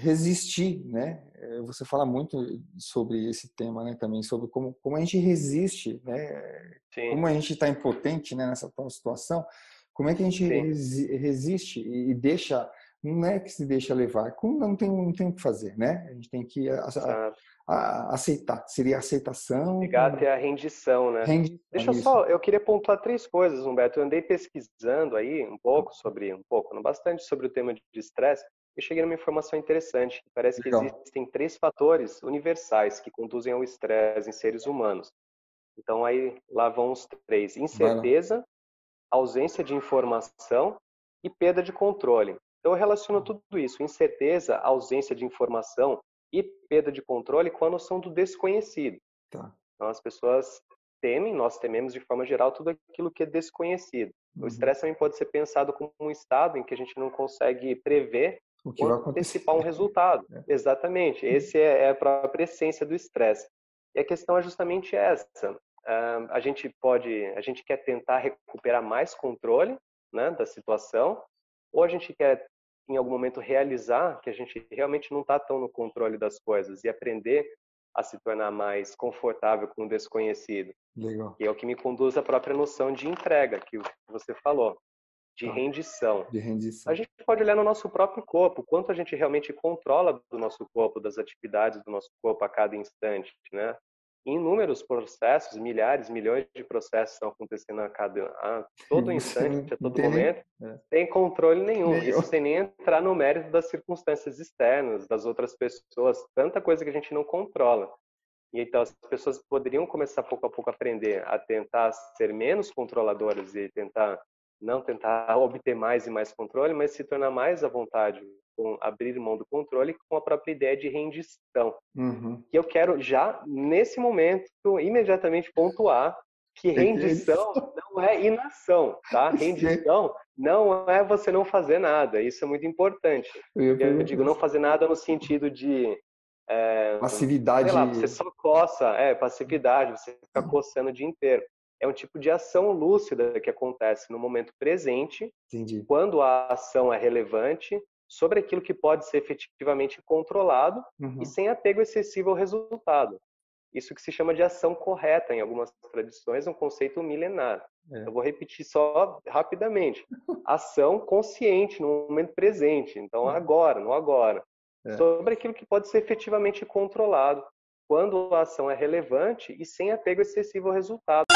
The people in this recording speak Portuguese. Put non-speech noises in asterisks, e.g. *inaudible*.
resistir, né? É, você fala muito sobre esse tema, né? Também sobre como, como a gente resiste, né? Sim. Como a gente está impotente né, nessa tal situação. Como é que a gente Sim. resiste e deixa não é que se deixa levar, como não tem, não tem o que fazer, né? A gente tem que a, a, a, aceitar, seria aceitação. Chegar até a rendição, né? Rendição, Deixa eu só, eu queria pontuar três coisas, Humberto. Eu andei pesquisando aí um pouco sobre, um pouco, não bastante sobre o tema de estresse, e cheguei numa informação interessante, que parece Legal. que existem três fatores universais que conduzem ao estresse em seres humanos. Então aí lá vão os três: incerteza, ausência de informação e perda de controle. Então, eu relaciono tudo isso, incerteza, ausência de informação e perda de controle com a noção do desconhecido. Tá. Então, as pessoas temem, nós tememos de forma geral tudo aquilo que é desconhecido. Uhum. O estresse também pode ser pensado como um estado em que a gente não consegue prever o que ou antecipar um resultado. É. Exatamente. Uhum. Esse é, é a própria essência do estresse. E a questão é justamente essa. Uh, a gente pode, a gente quer tentar recuperar mais controle né, da situação, ou a gente quer em algum momento realizar que a gente realmente não está tão no controle das coisas e aprender a se tornar mais confortável com o desconhecido. Legal. E é o que me conduz à própria noção de entrega que você falou, de ah, rendição. De rendição. A gente pode olhar no nosso próprio corpo, quanto a gente realmente controla do nosso corpo, das atividades do nosso corpo a cada instante, né? inúmeros processos, milhares, milhões de processos estão acontecendo a cada a todo *laughs* instante, a todo tem, momento, é. tem controle nenhum. nenhum. Isso sem nem entrar no mérito das circunstâncias externas, das outras pessoas, tanta coisa que a gente não controla. E então as pessoas poderiam começar pouco a pouco a aprender a tentar ser menos controladoras e tentar não tentar obter mais e mais controle, mas se tornar mais à vontade com abrir mão do controle com a própria ideia de rendição. Uhum. E eu quero já, nesse momento, imediatamente pontuar que rendição *laughs* não é inação, tá? *laughs* Rendição não é você não fazer nada. Isso é muito importante. Eu, eu digo não fazer nada no sentido de é, passividade. Lá, você só coça, é passividade. Você fica coçando o dia inteiro. É um tipo de ação lúcida que acontece no momento presente, Entendi. quando a ação é relevante sobre aquilo que pode ser efetivamente controlado uhum. e sem apego excessivo ao resultado. Isso que se chama de ação correta em algumas tradições, é um conceito milenar. É. Eu vou repetir só rapidamente. *laughs* Ação consciente no momento presente, então uhum. agora, no agora. É. Sobre aquilo que pode ser efetivamente controlado, quando a ação é relevante e sem apego excessivo ao resultado.